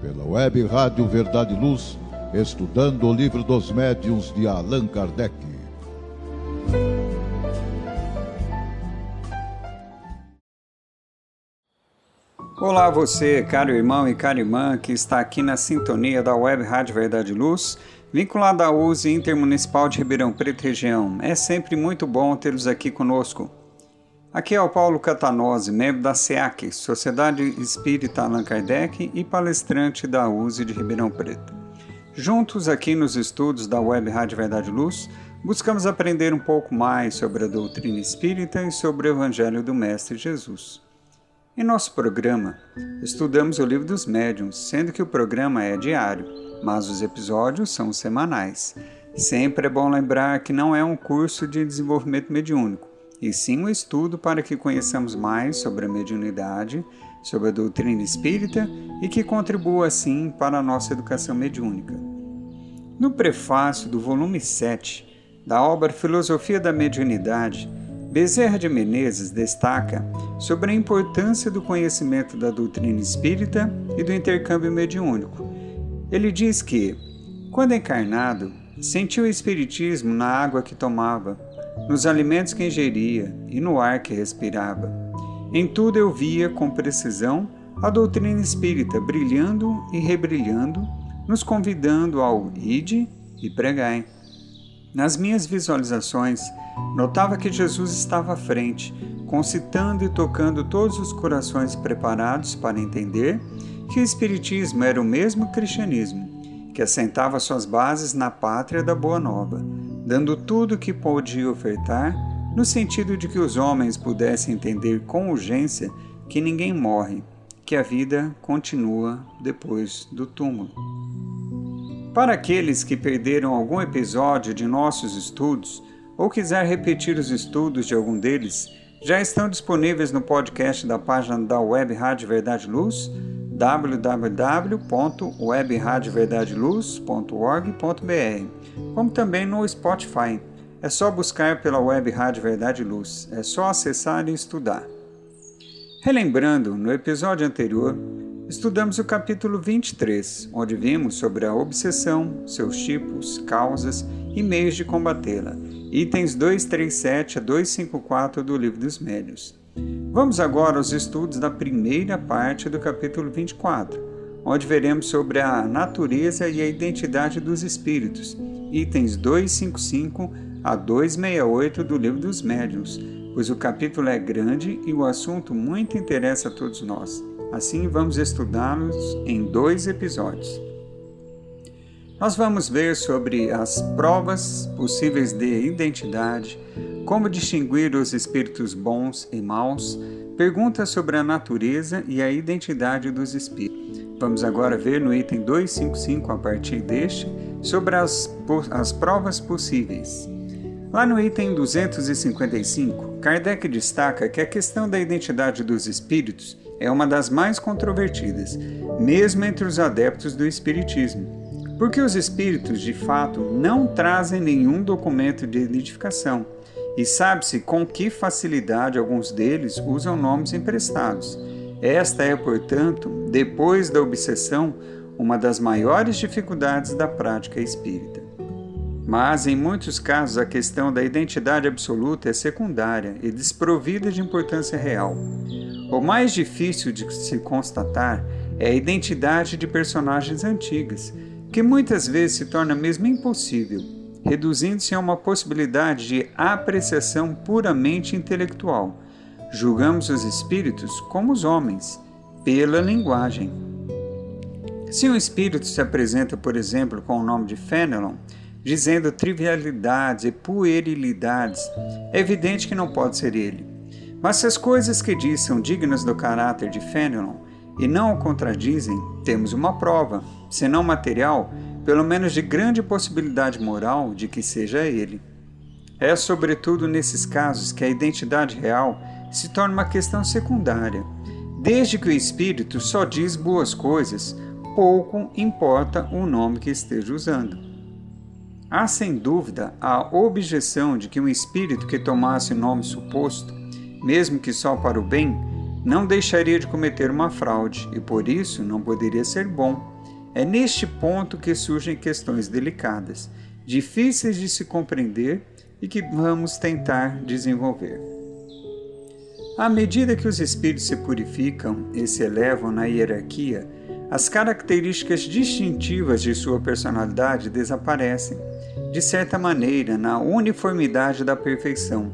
pela web Rádio Verdade e Luz, estudando o livro dos médiuns de Allan Kardec. Olá você, caro irmão e cara irmã que está aqui na sintonia da Web Rádio Verdade e Luz, vinculada à USE Intermunicipal de Ribeirão Preto Região. É sempre muito bom tê-los aqui conosco. Aqui é o Paulo Catanose, membro da SEAC, Sociedade Espírita Allan Kardec e palestrante da USE de Ribeirão Preto. Juntos aqui nos estudos da Web Rádio Verdade Luz, buscamos aprender um pouco mais sobre a doutrina espírita e sobre o Evangelho do Mestre Jesus. Em nosso programa, estudamos o Livro dos Médiuns, sendo que o programa é diário, mas os episódios são semanais. Sempre é bom lembrar que não é um curso de desenvolvimento mediúnico e sim um estudo para que conheçamos mais sobre a mediunidade, sobre a doutrina espírita e que contribua assim para a nossa educação mediúnica. No prefácio do volume 7 da obra Filosofia da Mediunidade, Bezerra de Menezes destaca sobre a importância do conhecimento da doutrina espírita e do intercâmbio mediúnico. Ele diz que, quando encarnado, sentiu o espiritismo na água que tomava, nos alimentos que ingeria e no ar que respirava. Em tudo eu via com precisão a doutrina espírita brilhando e rebrilhando, nos convidando ao ide e pregai. Nas minhas visualizações, notava que Jesus estava à frente, concitando e tocando todos os corações preparados para entender que o Espiritismo era o mesmo cristianismo, que assentava suas bases na pátria da Boa Nova, dando tudo o que podia ofertar, no sentido de que os homens pudessem entender com urgência que ninguém morre, que a vida continua depois do túmulo. Para aqueles que perderam algum episódio de nossos estudos ou quiser repetir os estudos de algum deles, já estão disponíveis no podcast da página da Web Rádio Verdade Luz, www.webradioverdadeluz.org.br como também no Spotify. É só buscar pela web Rádio Verdade Luz, é só acessar e estudar. Relembrando, no episódio anterior, estudamos o capítulo 23, onde vimos sobre a obsessão, seus tipos, causas e meios de combatê-la, itens 237 a 254 do Livro dos Médios. Vamos agora aos estudos da primeira parte do capítulo 24, onde veremos sobre a natureza e a identidade dos espíritos itens 255 a 268 do Livro dos Médiuns, pois o capítulo é grande e o assunto muito interessa a todos nós. Assim, vamos estudá-los em dois episódios. Nós vamos ver sobre as provas possíveis de identidade, como distinguir os espíritos bons e maus, perguntas sobre a natureza e a identidade dos espíritos. Vamos agora ver no item 255, a partir deste, sobre as, as provas possíveis. Lá no item 255, Kardec destaca que a questão da identidade dos espíritos é uma das mais controvertidas, mesmo entre os adeptos do Espiritismo, porque os espíritos, de fato, não trazem nenhum documento de identificação e sabe-se com que facilidade alguns deles usam nomes emprestados. Esta é, portanto, depois da obsessão, uma das maiores dificuldades da prática espírita. Mas, em muitos casos, a questão da identidade absoluta é secundária e desprovida de importância real. O mais difícil de se constatar é a identidade de personagens antigas, que muitas vezes se torna mesmo impossível, reduzindo-se a uma possibilidade de apreciação puramente intelectual. Julgamos os espíritos como os homens, pela linguagem se um espírito se apresenta, por exemplo, com o nome de Fenelon, dizendo trivialidades e puerilidades, é evidente que não pode ser ele. Mas se as coisas que diz são dignas do caráter de Fenelon e não o contradizem, temos uma prova, se não material, pelo menos de grande possibilidade moral de que seja ele. É sobretudo nesses casos que a identidade real se torna uma questão secundária. Desde que o espírito só diz boas coisas, pouco importa o nome que esteja usando. Há sem dúvida a objeção de que um espírito que tomasse nome suposto, mesmo que só para o bem, não deixaria de cometer uma fraude e por isso não poderia ser bom. É neste ponto que surgem questões delicadas, difíceis de se compreender e que vamos tentar desenvolver. À medida que os espíritos se purificam e se elevam na hierarquia, as características distintivas de sua personalidade desaparecem, de certa maneira, na uniformidade da perfeição,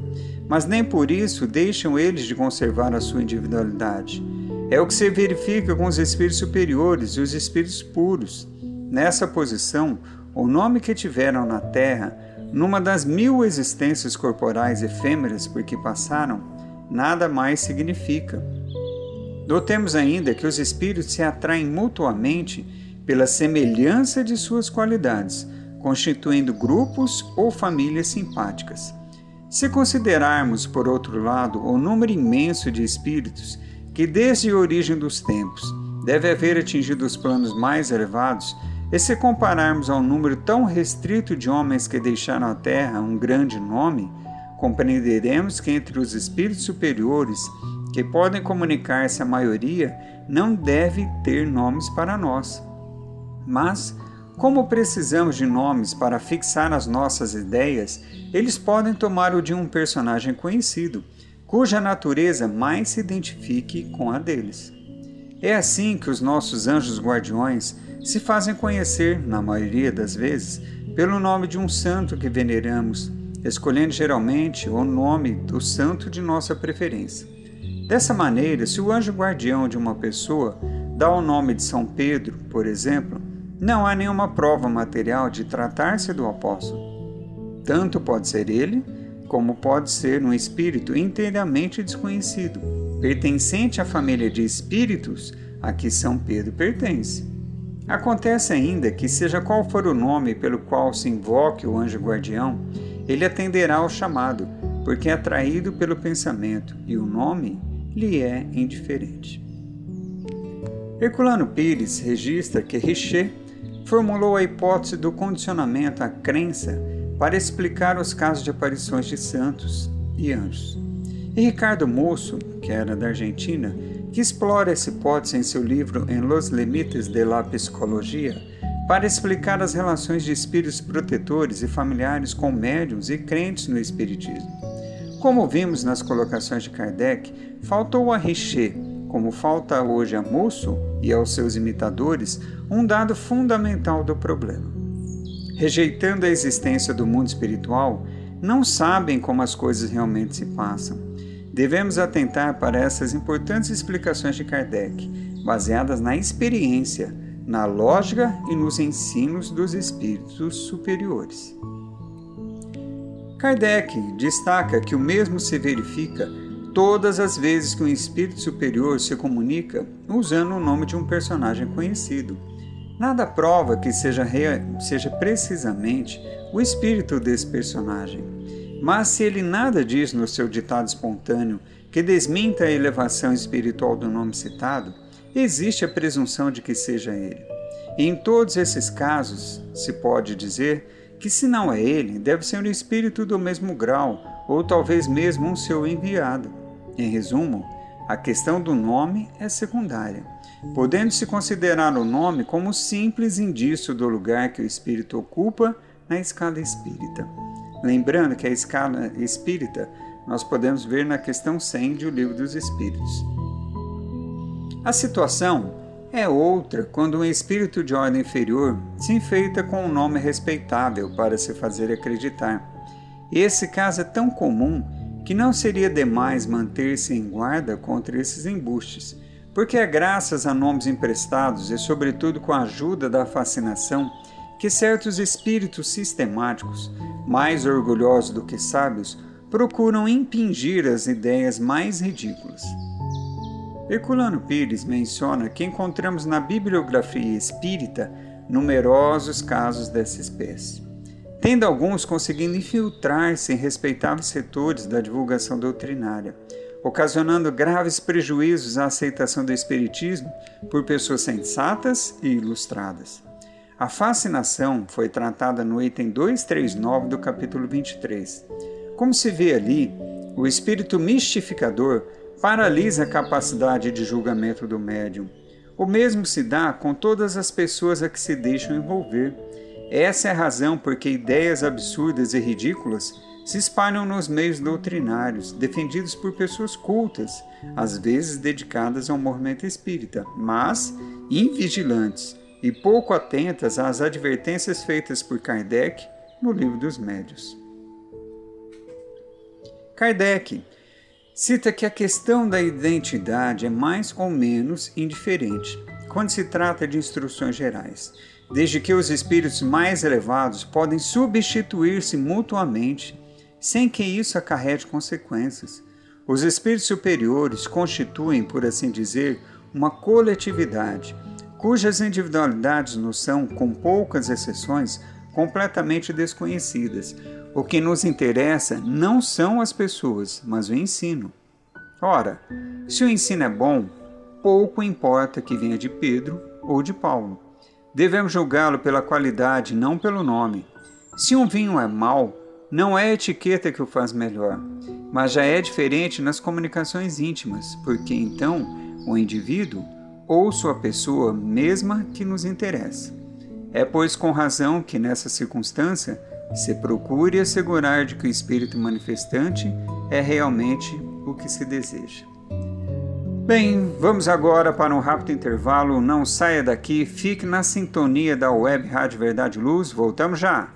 mas nem por isso deixam eles de conservar a sua individualidade. É o que se verifica com os espíritos superiores e os espíritos puros. Nessa posição, o nome que tiveram na Terra, numa das mil existências corporais efêmeras por que passaram, nada mais significa. Notemos ainda que os espíritos se atraem mutuamente pela semelhança de suas qualidades, constituindo grupos ou famílias simpáticas. Se considerarmos, por outro lado, o número imenso de espíritos que, desde a origem dos tempos, deve haver atingido os planos mais elevados, e se compararmos ao número tão restrito de homens que deixaram a Terra um grande nome, compreenderemos que entre os espíritos superiores que podem comunicar-se à maioria, não deve ter nomes para nós. Mas, como precisamos de nomes para fixar as nossas ideias, eles podem tomar o de um personagem conhecido, cuja natureza mais se identifique com a deles. É assim que os nossos anjos guardiões se fazem conhecer, na maioria das vezes, pelo nome de um santo que veneramos, escolhendo geralmente o nome do santo de nossa preferência. Dessa maneira, se o anjo guardião de uma pessoa dá o nome de São Pedro, por exemplo, não há nenhuma prova material de tratar-se do apóstolo. Tanto pode ser ele, como pode ser um espírito inteiramente desconhecido, pertencente à família de espíritos a que São Pedro pertence. Acontece ainda que, seja qual for o nome pelo qual se invoque o anjo guardião, ele atenderá ao chamado, porque é atraído pelo pensamento, e o nome lhe é indiferente. Herculano Pires registra que Richer formulou a hipótese do condicionamento à crença para explicar os casos de aparições de santos e anjos. E Ricardo Mosso, que era da Argentina, que explora essa hipótese em seu livro En los Limites de la Psicologia, para explicar as relações de espíritos protetores e familiares com médiums e crentes no Espiritismo. Como vimos nas colocações de Kardec, faltou a Richer como falta hoje a Musso e aos seus imitadores, um dado fundamental do problema. Rejeitando a existência do mundo espiritual, não sabem como as coisas realmente se passam. Devemos atentar para essas importantes explicações de Kardec, baseadas na experiência, na lógica e nos ensinos dos espíritos superiores. Kardec destaca que o mesmo se verifica todas as vezes que um espírito superior se comunica usando o nome de um personagem conhecido. Nada prova que seja, seja precisamente o espírito desse personagem. Mas se ele nada diz no seu ditado espontâneo que desminta a elevação espiritual do nome citado, existe a presunção de que seja ele. E em todos esses casos, se pode dizer que, se não é ele, deve ser um espírito do mesmo grau, ou talvez mesmo um seu enviado. Em resumo, a questão do nome é secundária, podendo-se considerar o nome como simples indício do lugar que o espírito ocupa na escala espírita. Lembrando que a escala espírita nós podemos ver na questão 100 do Livro dos Espíritos. A situação é outra quando um espírito de ordem inferior se enfeita com um nome respeitável para se fazer acreditar. Esse caso é tão comum que não seria demais manter-se em guarda contra esses embustes, porque é graças a nomes emprestados e, sobretudo, com a ajuda da fascinação que certos espíritos sistemáticos, mais orgulhosos do que sábios, procuram impingir as ideias mais ridículas. Herculano Pires menciona que encontramos na bibliografia espírita numerosos casos dessa espécie tendo alguns conseguindo infiltrar-se em respeitáveis setores da divulgação doutrinária, ocasionando graves prejuízos à aceitação do Espiritismo por pessoas sensatas e ilustradas. A fascinação foi tratada no item 239 do capítulo 23. Como se vê ali, o espírito mistificador paralisa a capacidade de julgamento do médium. O mesmo se dá com todas as pessoas a que se deixam envolver. Essa é a razão por que ideias absurdas e ridículas se espalham nos meios doutrinários, defendidos por pessoas cultas, às vezes dedicadas ao movimento espírita, mas invigilantes e pouco atentas às advertências feitas por Kardec no Livro dos Médios. Kardec cita que a questão da identidade é mais ou menos indiferente quando se trata de instruções gerais, desde que os espíritos mais elevados podem substituir-se mutuamente sem que isso acarrete consequências. Os espíritos superiores constituem, por assim dizer, uma coletividade, cujas individualidades nos são, com poucas exceções, completamente desconhecidas. O que nos interessa não são as pessoas, mas o ensino. Ora, se o ensino é bom, pouco importa que venha de Pedro ou de Paulo. Devemos julgá-lo pela qualidade, não pelo nome. Se um vinho é mau, não é a etiqueta que o faz melhor, mas já é diferente nas comunicações íntimas, porque então o indivíduo ou sua pessoa mesma que nos interessa. É, pois, com razão que nessa circunstância se procure assegurar de que o espírito manifestante é realmente o que se deseja. Bem, vamos agora para um rápido intervalo. Não saia daqui, fique na sintonia da Web Rádio Verdade Luz. Voltamos já!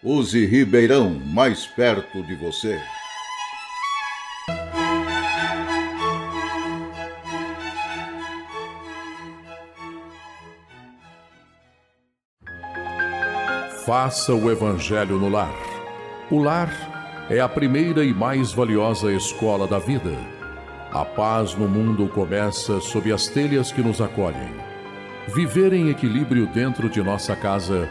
Use Ribeirão mais perto de você. Faça o Evangelho no lar. O lar é a primeira e mais valiosa escola da vida. A paz no mundo começa sob as telhas que nos acolhem. Viver em equilíbrio dentro de nossa casa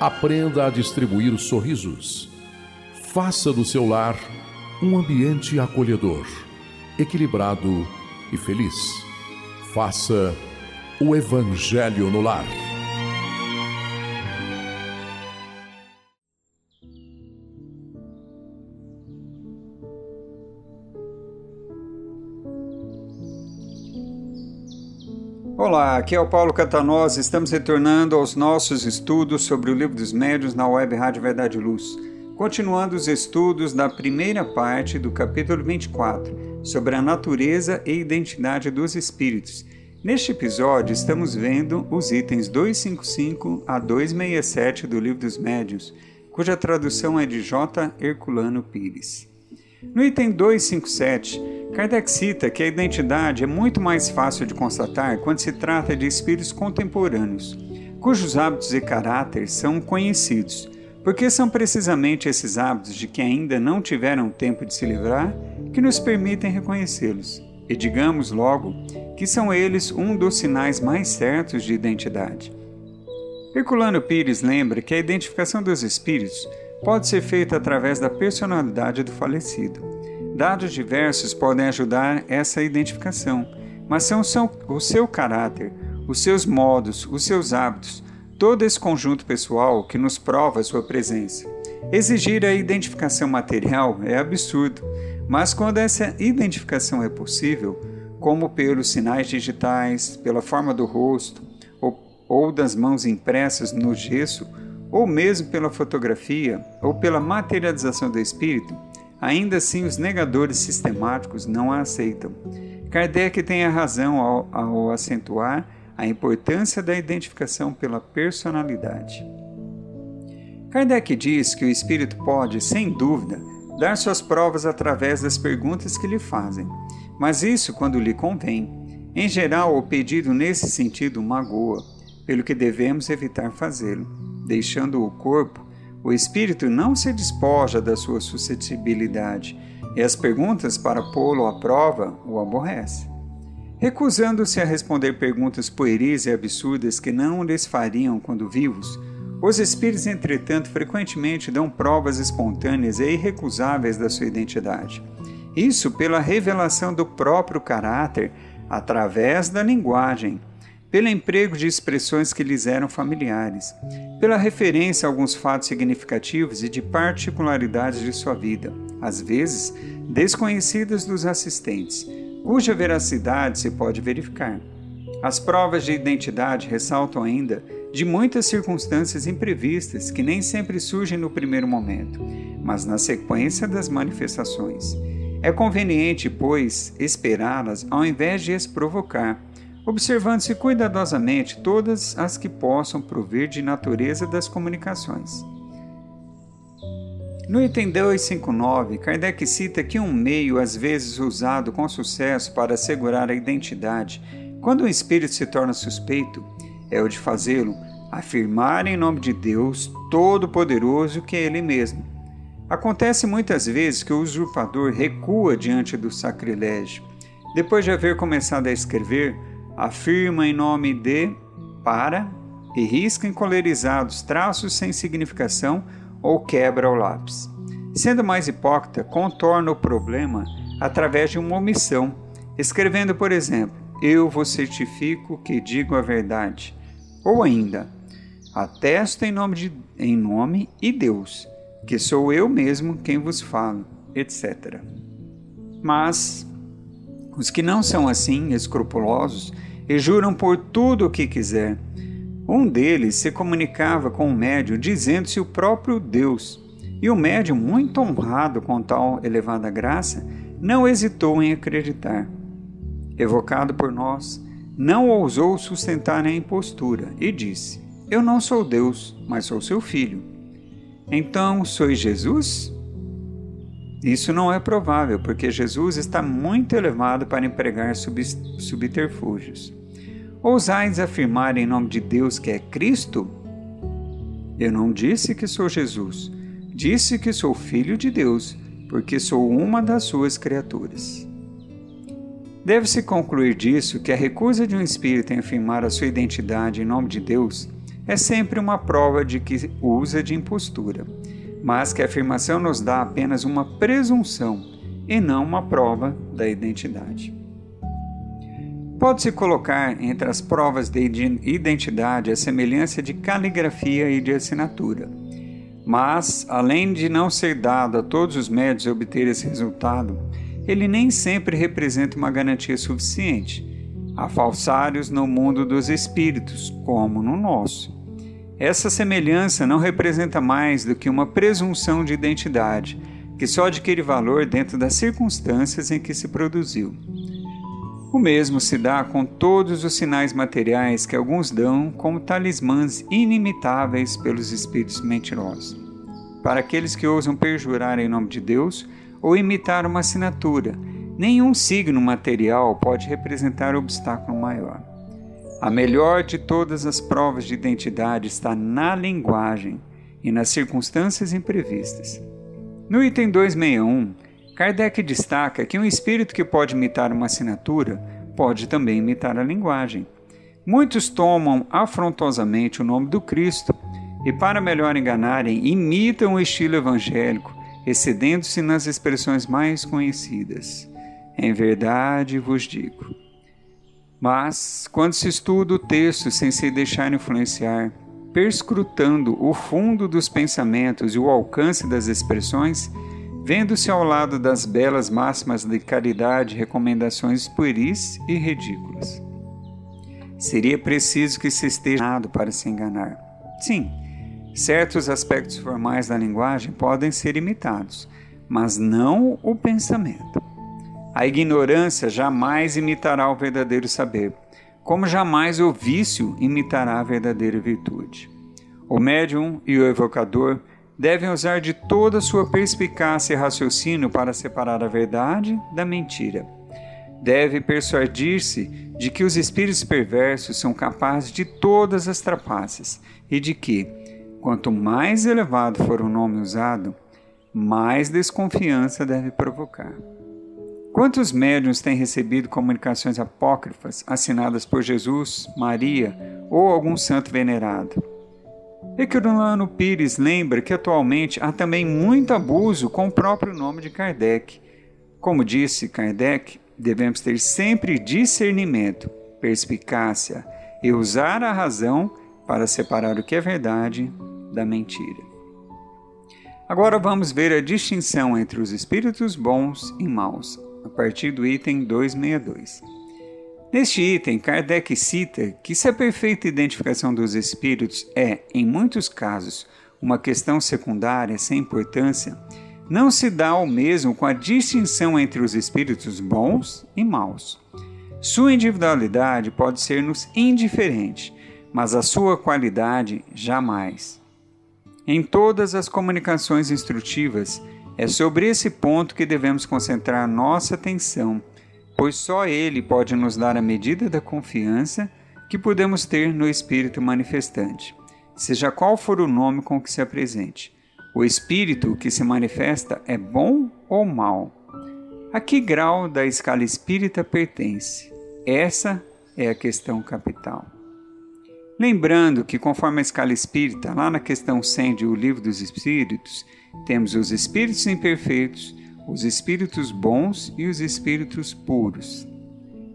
Aprenda a distribuir sorrisos. Faça do seu lar um ambiente acolhedor, equilibrado e feliz. Faça o Evangelho no lar. Olá, aqui é o Paulo Catanós. Estamos retornando aos nossos estudos sobre o Livro dos Médios na Web Rádio Verdade Luz. Continuando os estudos da primeira parte do capítulo 24, sobre a natureza e identidade dos espíritos. Neste episódio, estamos vendo os itens 255 a 267 do Livro dos Médios, cuja tradução é de J. Herculano Pires. No item 257, Kardec cita que a identidade é muito mais fácil de constatar quando se trata de espíritos contemporâneos, cujos hábitos e caráter são conhecidos, porque são precisamente esses hábitos de que ainda não tiveram tempo de se livrar que nos permitem reconhecê-los. E digamos logo que são eles um dos sinais mais certos de identidade. Herculano Pires lembra que a identificação dos espíritos pode ser feita através da personalidade do falecido. Dados diversos podem ajudar essa identificação, mas são o seu caráter, os seus modos, os seus hábitos, todo esse conjunto pessoal que nos prova sua presença. Exigir a identificação material é absurdo, mas quando essa identificação é possível, como pelos sinais digitais, pela forma do rosto ou, das mãos impressas no gesso, ou mesmo pela fotografia ou pela materialização do espírito, ainda assim os negadores sistemáticos não a aceitam. Kardec tem a razão ao, ao acentuar a importância da identificação pela personalidade. Kardec diz que o espírito pode, sem dúvida, dar suas provas através das perguntas que lhe fazem, mas isso quando lhe convém. Em geral, o pedido nesse sentido magoa, pelo que devemos evitar fazê-lo. Deixando o corpo, o espírito não se despoja da sua suscetibilidade, e as perguntas para pô-lo à prova o aborrece. Recusando-se a responder perguntas pueris e absurdas que não lhes fariam quando vivos, os espíritos, entretanto, frequentemente dão provas espontâneas e irrecusáveis da sua identidade. Isso pela revelação do próprio caráter através da linguagem, pelo emprego de expressões que lhes eram familiares, pela referência a alguns fatos significativos e de particularidades de sua vida, às vezes desconhecidas dos assistentes, cuja veracidade se pode verificar. As provas de identidade ressaltam ainda de muitas circunstâncias imprevistas que nem sempre surgem no primeiro momento, mas na sequência das manifestações. É conveniente, pois, esperá-las ao invés de as provocar, observando-se cuidadosamente todas as que possam provir de natureza das comunicações. No item 259, Kardec cita que um meio às vezes usado com sucesso para assegurar a identidade, quando o espírito se torna suspeito, é o de fazê-lo afirmar em nome de Deus Todo-Poderoso que é Ele mesmo. Acontece muitas vezes que o usurpador recua diante do sacrilégio. Depois de haver começado a escrever, afirma em nome de para e risca encolerizados traços sem significação ou quebra o lápis. Sendo mais hipócrita, contorna o problema através de uma omissão, escrevendo, por exemplo, Eu vos certifico que digo a verdade ou ainda, atesto em nome, de, em nome e Deus, que sou eu mesmo quem vos falo, etc. Mas os que não são assim, escrupulosos, e juram por tudo o que quiser. Um deles se comunicava com o médium dizendo-se o próprio Deus, e o médium, muito honrado com tal elevada graça, não hesitou em acreditar. Evocado por nós, não ousou sustentar a impostura e disse: Eu não sou Deus, mas sou seu filho. Então, sois Jesus? Isso não é provável, porque Jesus está muito elevado para empregar subterfúgios. Ousais afirmar em nome de Deus que é Cristo? Eu não disse que sou Jesus, disse que sou filho de Deus, porque sou uma das suas criaturas. Deve-se concluir disso que a recusa de um espírito em afirmar a sua identidade em nome de Deus é sempre uma prova de que usa de impostura, mas que a afirmação nos dá apenas uma presunção e não uma prova da identidade. Pode-se colocar entre as provas de identidade a semelhança de caligrafia e de assinatura. Mas, além de não ser dado a todos os médios obter esse resultado, ele nem sempre representa uma garantia suficiente. Há falsários no mundo dos espíritos, como no nosso. Essa semelhança não representa mais do que uma presunção de identidade, que só adquire valor dentro das circunstâncias em que se produziu. O mesmo se dá com todos os sinais materiais que alguns dão como talismãs inimitáveis pelos espíritos mentirosos. Para aqueles que ousam perjurar em nome de Deus, ou imitar uma assinatura. Nenhum signo material pode representar obstáculo maior. A melhor de todas as provas de identidade está na linguagem e nas circunstâncias imprevistas. No item 261, Kardec destaca que um espírito que pode imitar uma assinatura pode também imitar a linguagem. Muitos tomam afrontosamente o nome do Cristo e, para melhor enganarem, imitam o estilo evangélico, excedendo-se nas expressões mais conhecidas. Em verdade vos digo. Mas, quando se estuda o texto sem se deixar influenciar, perscrutando o fundo dos pensamentos e o alcance das expressões, vendo-se ao lado das belas máximas de caridade recomendações pueris e ridículas. Seria preciso que se esteja para se enganar. Sim, Certos aspectos formais da linguagem podem ser imitados, mas não o pensamento. A ignorância jamais imitará o verdadeiro saber, como jamais o vício imitará a verdadeira virtude. O médium e o evocador devem usar de toda a sua perspicácia e raciocínio para separar a verdade da mentira. Deve persuadir-se de que os espíritos perversos são capazes de todas as trapaças e de que, quanto mais elevado for o nome usado, mais desconfiança deve provocar. Quantos médiuns têm recebido comunicações apócrifas assinadas por Jesus, Maria ou algum santo venerado? Equirulano Pires lembra que atualmente há também muito abuso com o próprio nome de Kardec. Como disse Kardec, devemos ter sempre discernimento, perspicácia e usar a razão para separar o que é verdade da mentira. Agora vamos ver a distinção entre os espíritos bons e maus, a partir do item 262. Neste item, Kardec cita que se a perfeita identificação dos espíritos é, em muitos casos, uma questão secundária sem importância, não se dá o mesmo com a distinção entre os espíritos bons e maus. Sua individualidade pode ser-nos indiferente, mas a sua qualidade jamais. Em todas as comunicações instrutivas, é sobre esse ponto que devemos concentrar nossa atenção pois só Ele pode nos dar a medida da confiança que podemos ter no Espírito manifestante, seja qual for o nome com que se apresente. O Espírito que se manifesta é bom ou mal? A que grau da escala espírita pertence? Essa é a questão capital. Lembrando que, conforme a escala espírita, lá na questão 100 de O Livro dos Espíritos, temos os espíritos imperfeitos, os espíritos bons e os espíritos puros.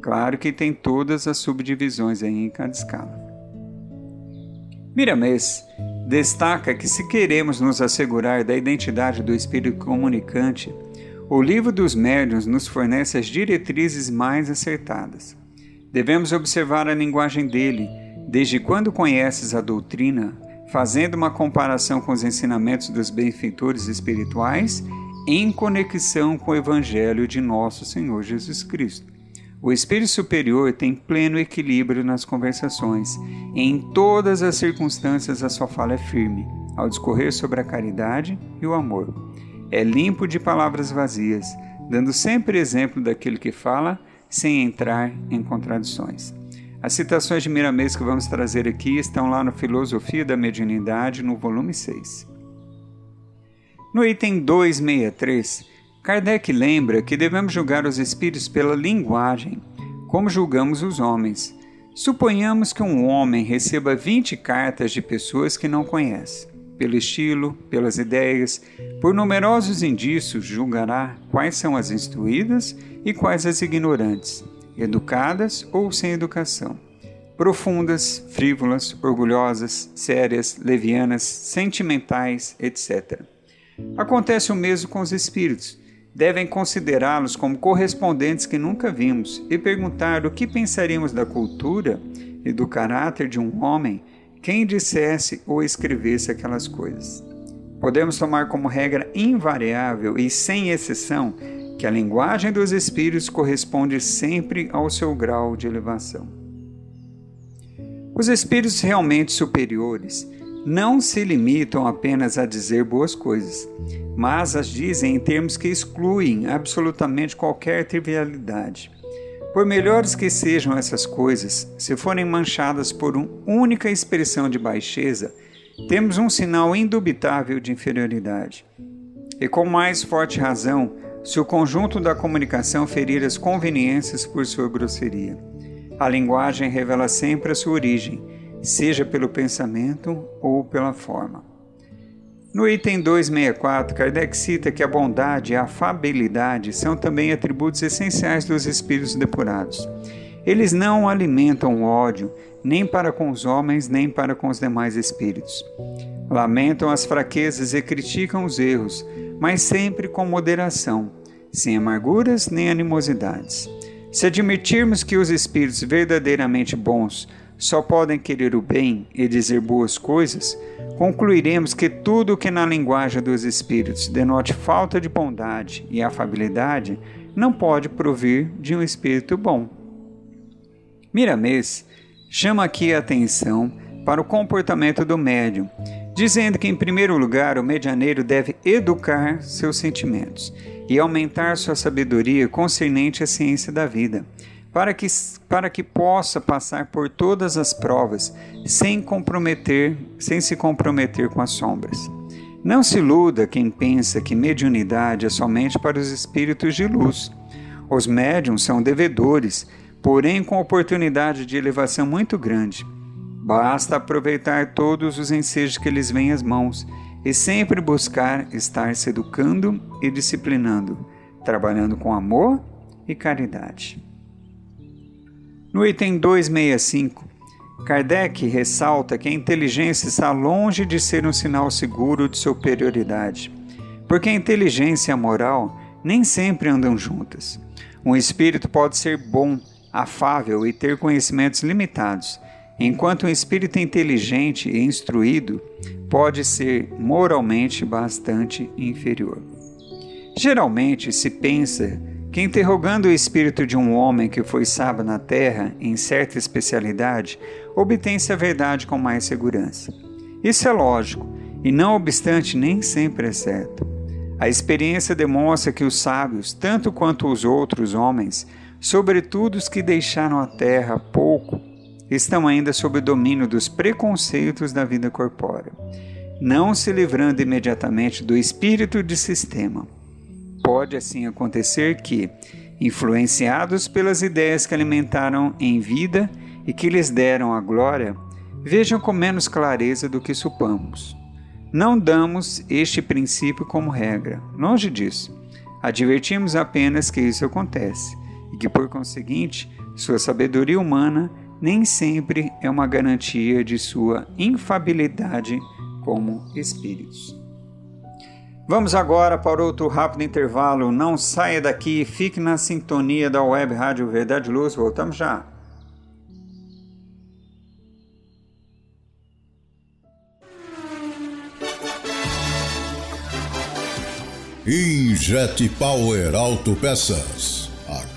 Claro que tem todas as subdivisões aí em cada escala. Miramês destaca que se queremos nos assegurar da identidade do espírito comunicante, o livro dos médiuns nos fornece as diretrizes mais acertadas. Devemos observar a linguagem dele, desde quando conheces a doutrina, fazendo uma comparação com os ensinamentos dos benfeitores espirituais em conexão com o Evangelho de nosso Senhor Jesus Cristo. O espírito superior tem pleno equilíbrio nas conversações. Em todas as circunstâncias, a sua fala é firme, ao discorrer sobre a caridade e o amor. É limpo de palavras vazias, dando sempre exemplo daquele que fala, sem entrar em contradições. As citações de Miramês que vamos trazer aqui estão lá no Filosofia da Mediunidade, no volume 6. No item 263, Kardec lembra que devemos julgar os espíritos pela linguagem, como julgamos os homens. Suponhamos que um homem receba 20 cartas de pessoas que não conhece. Pelo estilo, pelas ideias, por numerosos indícios, julgará quais são as instruídas e quais as ignorantes, educadas ou sem educação, profundas, frívolas, orgulhosas, sérias, levianas, sentimentais, etc. Acontece o mesmo com os espíritos. Devem considerá-los como correspondentes que nunca vimos e perguntar o que pensaríamos da cultura e do caráter de um homem quem dissesse ou escrevesse aquelas coisas. Podemos tomar como regra invariável e sem exceção que a linguagem dos espíritos corresponde sempre ao seu grau de elevação. Os espíritos realmente superiores não se limitam apenas a dizer boas coisas, mas as dizem em termos que excluem absolutamente qualquer trivialidade. Por melhores que sejam essas coisas, se forem manchadas por uma única expressão de baixeza, temos um sinal indubitável de inferioridade. E com mais forte razão, se o conjunto da comunicação ferir as conveniências por sua grosseria. A linguagem revela sempre a sua origem seja pelo pensamento ou pela forma. No item 264, Kardec cita que a bondade e a afabilidade são também atributos essenciais dos espíritos depurados. Eles não alimentam o ódio, nem para com os homens, nem para com os demais espíritos. Lamentam as fraquezas e criticam os erros, mas sempre com moderação, sem amarguras nem animosidades. Se admitirmos que os espíritos verdadeiramente bons só podem querer o bem e dizer boas coisas, concluiremos que tudo que na linguagem dos espíritos denote falta de bondade e afabilidade não pode provir de um espírito bom. Miramês chama aqui a atenção para o comportamento do médium, dizendo que, em primeiro lugar, o medianeiro deve educar seus sentimentos e aumentar sua sabedoria concernente à ciência da vida para que, para que possa passar por todas as provas sem comprometer, sem se comprometer com as sombras. Não se iluda quem pensa que mediunidade é somente para os espíritos de luz. Os médiums são devedores, porém com oportunidade de elevação muito grande. Basta aproveitar todos os ensejos que lhes vêm às mãos e sempre buscar estar se educando e disciplinando, trabalhando com amor e caridade. No item 265, Kardec ressalta que a inteligência está longe de ser um sinal seguro de superioridade, porque a inteligência e a moral nem sempre andam juntas. Um espírito pode ser bom, afável e ter conhecimentos limitados, enquanto um espírito inteligente e instruído pode ser moralmente bastante inferior. Geralmente se pensa que interrogando o espírito de um homem que foi sábio na terra em certa especialidade, obtém-se a verdade com mais segurança. Isso é lógico, e não obstante nem sempre é certo. A experiência demonstra que os sábios, tanto quanto os outros homens, sobretudo os que deixaram a terra há pouco, estão ainda sob o domínio dos preconceitos da vida corpórea, não se livrando imediatamente do espírito de sistema Pode assim acontecer que, influenciados pelas ideias que alimentaram em vida e que lhes deram a glória, vejam com menos clareza do que supamos. Não damos este princípio como regra, longe disso. Advertimos apenas que isso acontece que, por conseguinte, sua sabedoria humana nem sempre é uma garantia de sua infabilidade como espíritos. Vamos agora para outro rápido intervalo. Não saia daqui, fique na sintonia da Web Rádio Verdade Luz. Voltamos já. Injet Power Auto Peças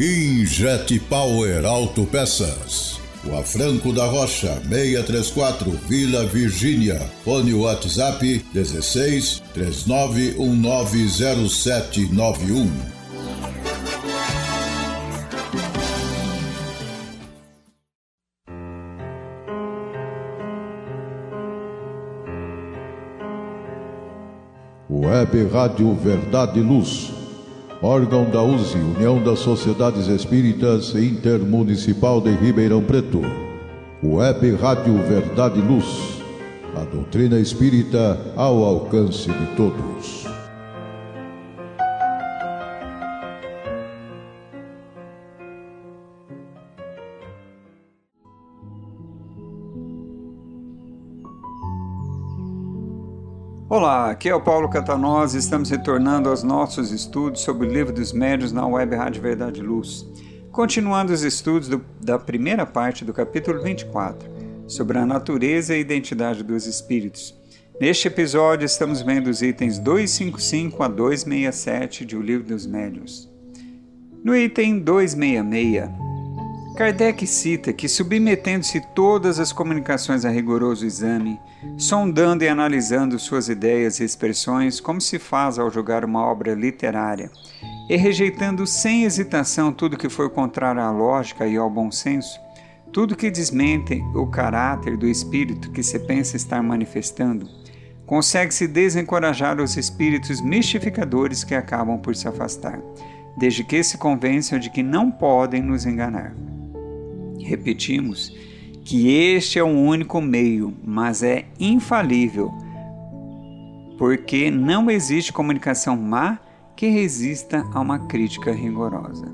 Injet Power Autopeças. Rua Franco da Rocha, 634, Vila Virgínia. Fone WhatsApp 16 39190791. Web Rádio Verdade e Luz órgão da USE, União das Sociedades Espíritas Intermunicipal de Ribeirão Preto. Web Rádio Verdade e Luz. A doutrina espírita ao alcance de todos. Olá, aqui é o Paulo Catanós e estamos retornando aos nossos estudos sobre o livro dos médios na Web Rádio Verdade Luz. Continuando os estudos do, da primeira parte do capítulo 24, sobre a natureza e identidade dos espíritos. Neste episódio estamos vendo os itens 255 a 267 de O Livro dos Médios. No item 266, Kardec cita que, submetendo-se todas as comunicações a rigoroso exame, sondando e analisando suas ideias e expressões como se faz ao julgar uma obra literária, e rejeitando sem hesitação tudo que for contrário à lógica e ao bom senso, tudo que desmente o caráter do espírito que se pensa estar manifestando, consegue-se desencorajar os espíritos mistificadores que acabam por se afastar, desde que se convençam de que não podem nos enganar. Repetimos que este é o único meio, mas é infalível, porque não existe comunicação má que resista a uma crítica rigorosa.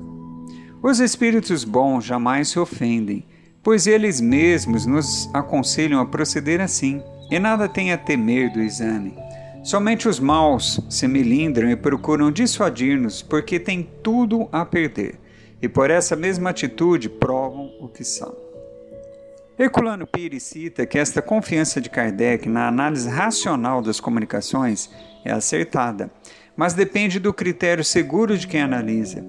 Os espíritos bons jamais se ofendem, pois eles mesmos nos aconselham a proceder assim, e nada tem a temer do exame. Somente os maus se melindram e procuram dissuadir-nos, porque têm tudo a perder, e por essa mesma atitude provam o que são. Herculano Pires cita que esta confiança de Kardec na análise racional das comunicações é acertada, mas depende do critério seguro de quem analisa.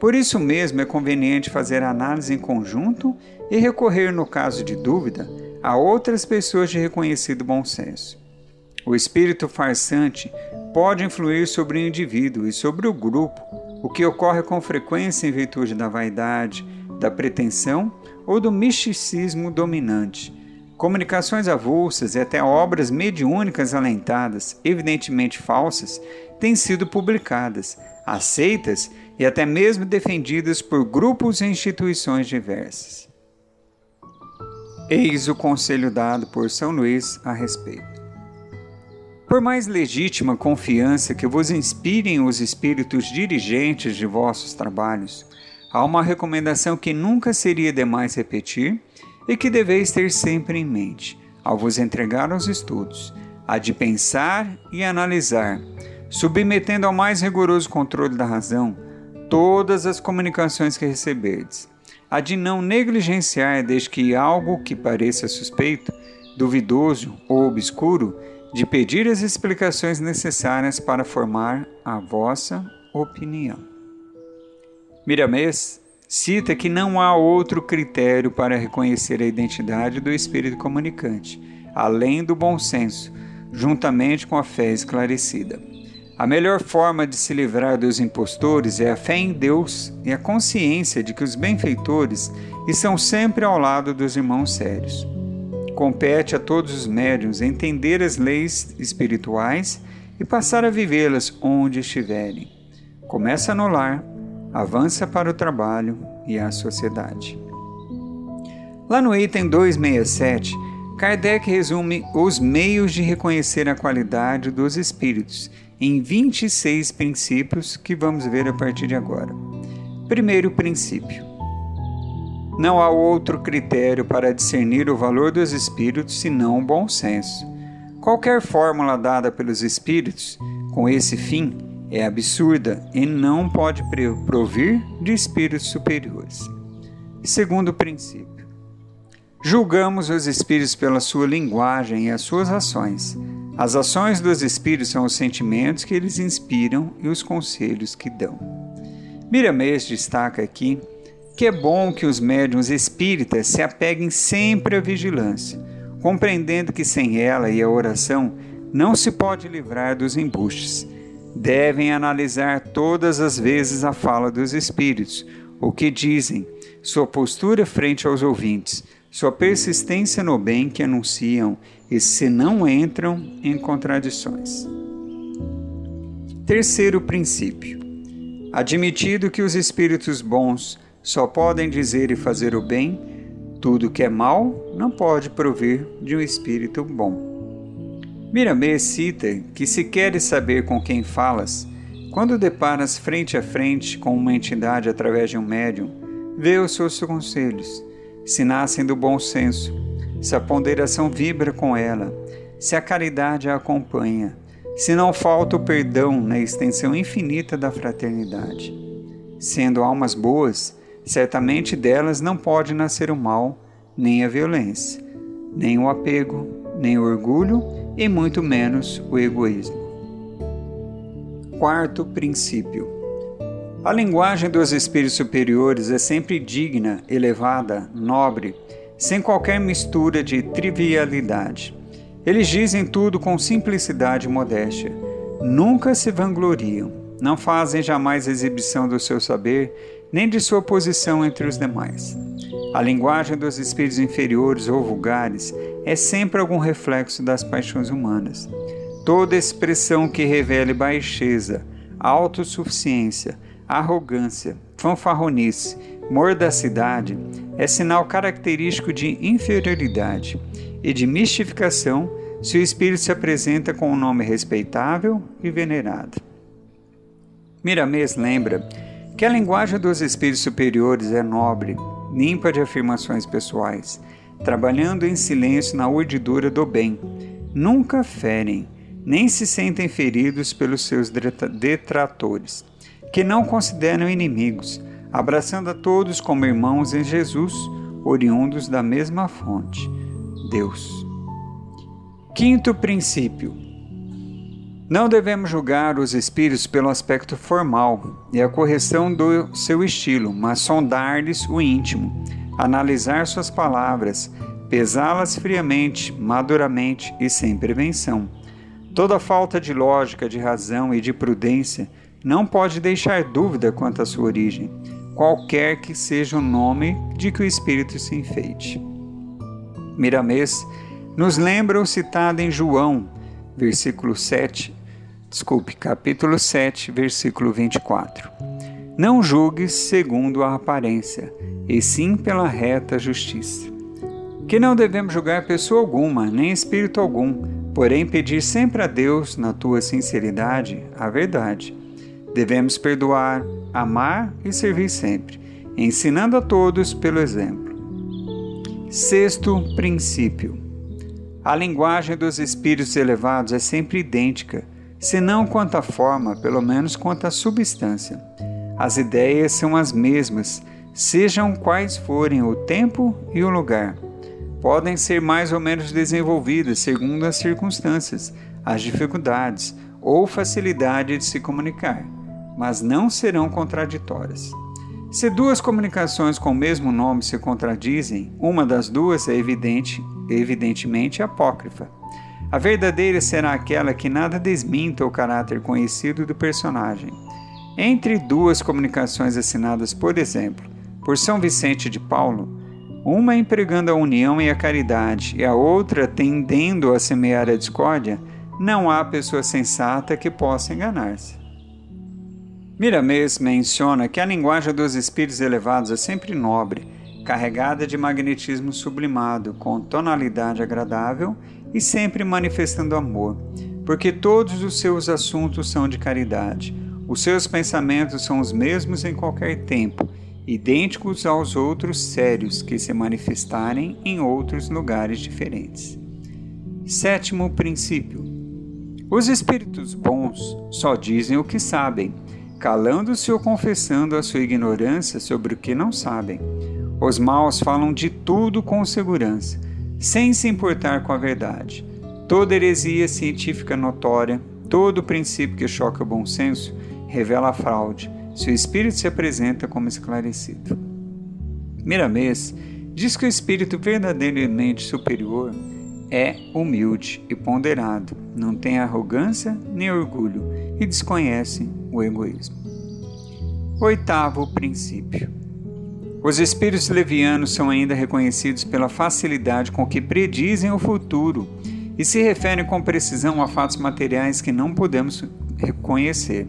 Por isso mesmo é conveniente fazer a análise em conjunto e recorrer, no caso de dúvida, a outras pessoas de reconhecido bom senso. O espírito farsante pode influir sobre o indivíduo e sobre o grupo, o que ocorre com frequência em virtude da vaidade, da pretensão ou do misticismo dominante. Comunicações avulsas e até obras mediúnicas alentadas, evidentemente falsas, têm sido publicadas, aceitas e até mesmo defendidas por grupos e instituições diversas. Eis o conselho dado por São Luís a respeito. Por mais legítima confiança que vos inspirem os espíritos dirigentes de vossos trabalhos, há uma recomendação que nunca seria demais repetir e que deveis ter sempre em mente, ao vos entregar aos estudos, a de pensar e analisar, submetendo ao mais rigoroso controle da razão todas as comunicações que receberdes, a de não negligenciar desde que algo que pareça suspeito, duvidoso ou obscuro de pedir as explicações necessárias para formar a vossa opinião. Miramês cita que não há outro critério para reconhecer a identidade do espírito comunicante, além do bom senso, juntamente com a fé esclarecida. A melhor forma de se livrar dos impostores é a fé em Deus e a consciência de que os benfeitores estão sempre ao lado dos irmãos sérios compete a todos os médiuns entender as leis espirituais e passar a vivê-las onde estiverem. Começa no lar, avança para o trabalho e a sociedade. Lá no item 267, Kardec resume os meios de reconhecer a qualidade dos espíritos em 26 princípios que vamos ver a partir de agora. Primeiro princípio: não há outro critério para discernir o valor dos espíritos senão o bom senso. Qualquer fórmula dada pelos espíritos com esse fim é absurda e não pode provir de espíritos superiores. Segundo princípio: julgamos os espíritos pela sua linguagem e as suas ações. As ações dos espíritos são os sentimentos que eles inspiram e os conselhos que dão. Miramês destaca aqui que é bom que os médiuns espíritas se apeguem sempre à vigilância, compreendendo que sem ela e a oração não se pode livrar dos embustes. Devem analisar todas as vezes a fala dos espíritos, o que dizem, sua postura frente aos ouvintes, sua persistência no bem que anunciam e se não entram em contradições. Terceiro princípio: admitido que os espíritos bons só podem dizer e fazer o bem, tudo que é mal não pode provir de um espírito bom. Miramê cita que se queres saber com quem falas, quando deparas frente a frente com uma entidade através de um médium, vê os seus conselhos, se nascem do bom senso, se a ponderação vibra com ela, se a caridade a acompanha, se não falta o perdão na extensão infinita da fraternidade. Sendo almas boas, Certamente delas não pode nascer o mal, nem a violência, nem o apego, nem o orgulho e muito menos o egoísmo. Quarto princípio: a linguagem dos espíritos superiores é sempre digna, elevada, nobre, sem qualquer mistura de trivialidade. Eles dizem tudo com simplicidade e modéstia. Nunca se vangloriam, não fazem jamais exibição do seu saber nem de sua posição entre os demais. A linguagem dos espíritos inferiores ou vulgares é sempre algum reflexo das paixões humanas. Toda expressão que revele baixeza, autossuficiência, arrogância, fanfarronice, mordacidade é sinal característico de inferioridade e de mistificação se o espírito se apresenta com um nome respeitável e venerado. Miramês lembra que a linguagem dos espíritos superiores é nobre, limpa de afirmações pessoais, trabalhando em silêncio na urdidura do bem. Nunca ferem, nem se sentem feridos pelos seus detratores, que não consideram inimigos, abraçando a todos como irmãos em Jesus, oriundos da mesma fonte, Deus. Quinto princípio: não devemos julgar os espíritos pelo aspecto formal e a correção do seu estilo, mas sondar-lhes o íntimo, analisar suas palavras, pesá-las friamente, maduramente e sem prevenção. Toda falta de lógica, de razão e de prudência não pode deixar dúvida quanto à sua origem, qualquer que seja o nome de que o espírito se enfeite. Miramês nos lembra o citado em João, versículo 7, desculpe, capítulo 7, versículo 24. Não julgues segundo a aparência, e sim pela reta justiça. Que não devemos julgar pessoa alguma, nem espírito algum, porém pedir sempre a Deus, na tua sinceridade, a verdade. Devemos perdoar, amar e servir sempre, ensinando a todos pelo exemplo. Sexto princípio: a linguagem dos espíritos elevados é sempre idêntica, se não quanto à forma, pelo menos quanto à substância. As ideias são as mesmas, sejam quais forem o tempo e o lugar. Podem ser mais ou menos desenvolvidas segundo as circunstâncias, as dificuldades ou facilidade de se comunicar mas não serão contraditórias. Se duas comunicações com o mesmo nome se contradizem, uma das duas é evidente, evidentemente apócrifa. A verdadeira será aquela que nada desminta o caráter conhecido do personagem. Entre duas comunicações assinadas, por exemplo, por São Vicente de Paulo, uma empregando a união e a caridade e a outra tendendo a semear a discórdia, não há pessoa sensata que possa enganar-se. Miramês menciona que a linguagem dos espíritos elevados é sempre nobre, carregada de magnetismo sublimado, com tonalidade agradável e sempre manifestando amor, porque todos os seus assuntos são de caridade. Os seus pensamentos são os mesmos em qualquer tempo, idênticos aos outros sérios que se manifestarem em outros lugares diferentes. Sétimo princípio: Os espíritos bons só dizem o que sabem calando-se ou confessando a sua ignorância sobre o que não sabem. Os maus falam de tudo com segurança, sem se importar com a verdade. Toda heresia científica notória, todo princípio que choca o bom senso, revela a fraude, se o espírito se apresenta como esclarecido. Miramês diz que o espírito verdadeiramente superior é humilde e ponderado, não tem arrogância nem orgulho e desconhece o egoísmo. Oitavo princípio. Os espíritos levianos são ainda reconhecidos pela facilidade com que predizem o futuro e se referem com precisão a fatos materiais que não podemos reconhecer.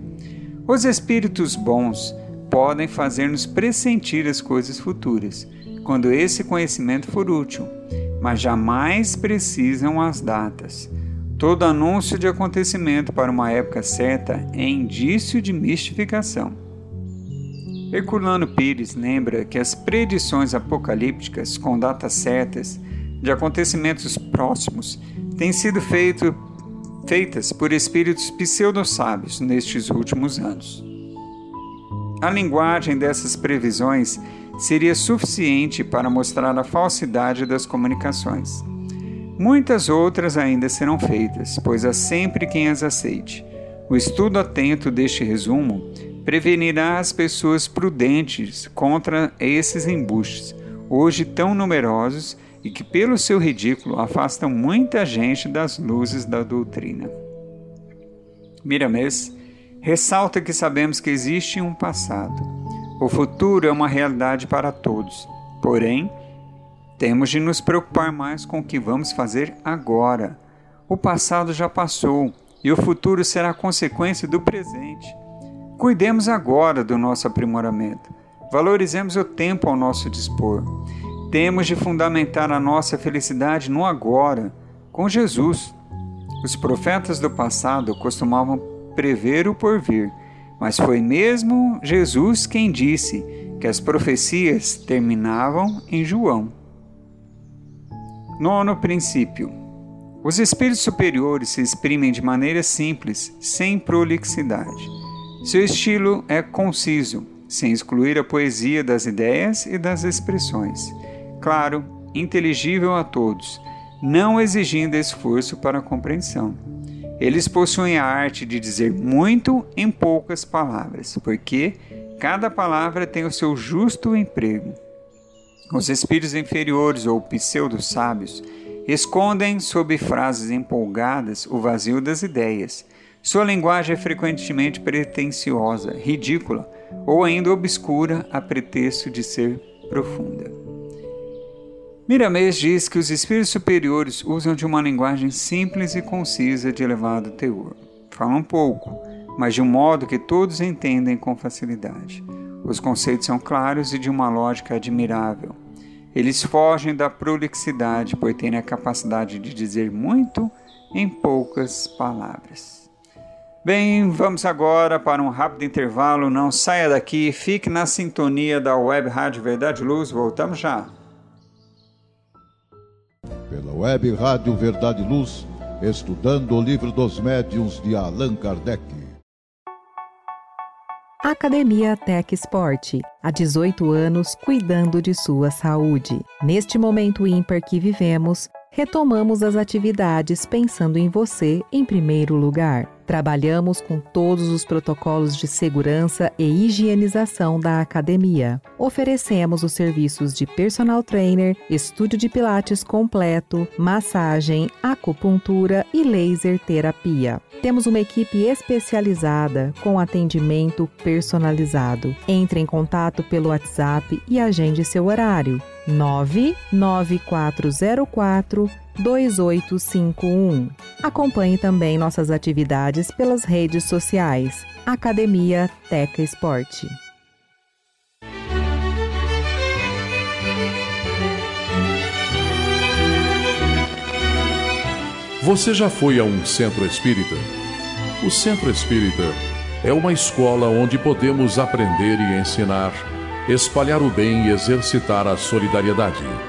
Os espíritos bons podem fazer-nos pressentir as coisas futuras, quando esse conhecimento for útil, mas jamais precisam as datas. Todo anúncio de acontecimento para uma época certa é indício de mistificação. Herculano Pires lembra que as predições apocalípticas com datas certas de acontecimentos próximos têm sido feito, feitas por espíritos pseudo-sábios nestes últimos anos. A linguagem dessas previsões seria suficiente para mostrar a falsidade das comunicações. Muitas outras ainda serão feitas, pois há sempre quem as aceite. O estudo atento deste resumo prevenirá as pessoas prudentes contra esses embustes, hoje tão numerosos e que, pelo seu ridículo, afastam muita gente das luzes da doutrina. Miramês ressalta que sabemos que existe um passado. O futuro é uma realidade para todos, porém, temos de nos preocupar mais com o que vamos fazer agora. O passado já passou e o futuro será consequência do presente. Cuidemos agora do nosso aprimoramento. Valorizemos o tempo ao nosso dispor. Temos de fundamentar a nossa felicidade no agora, com Jesus. Os profetas do passado costumavam prever o porvir, mas foi mesmo Jesus quem disse que as profecias terminavam em João. Nono princípio. Os espíritos superiores se exprimem de maneira simples, sem prolixidade. Seu estilo é conciso, sem excluir a poesia das ideias e das expressões. Claro, inteligível a todos, não exigindo esforço para a compreensão. Eles possuem a arte de dizer muito em poucas palavras, porque cada palavra tem o seu justo emprego. Os espíritos inferiores ou pseudo-sábios escondem sob frases empolgadas o vazio das ideias. Sua linguagem é frequentemente pretensiosa, ridícula ou ainda obscura a pretexto de ser profunda. Miramês diz que os espíritos superiores usam de uma linguagem simples e concisa de elevado teor. Falam pouco, mas de um modo que todos entendem com facilidade. Os conceitos são claros e de uma lógica admirável. Eles fogem da prolixidade, pois têm a capacidade de dizer muito em poucas palavras. Bem, vamos agora para um rápido intervalo. Não saia daqui, fique na sintonia da Web Rádio Verdade Luz. Voltamos já pela web Rádio Verdade Luz, estudando o livro dos médiuns de Allan Kardec. Academia Tech Sport, há 18 anos cuidando de sua saúde. Neste momento ímpar que vivemos, retomamos as atividades pensando em você em primeiro lugar. Trabalhamos com todos os protocolos de segurança e higienização da academia. Oferecemos os serviços de personal trainer, estúdio de pilates completo, massagem, acupuntura e laser terapia. Temos uma equipe especializada com atendimento personalizado. Entre em contato pelo WhatsApp e agende seu horário. 99404 2851. Acompanhe também nossas atividades pelas redes sociais. Academia Teca Esporte. Você já foi a um centro espírita? O centro espírita é uma escola onde podemos aprender e ensinar, espalhar o bem e exercitar a solidariedade.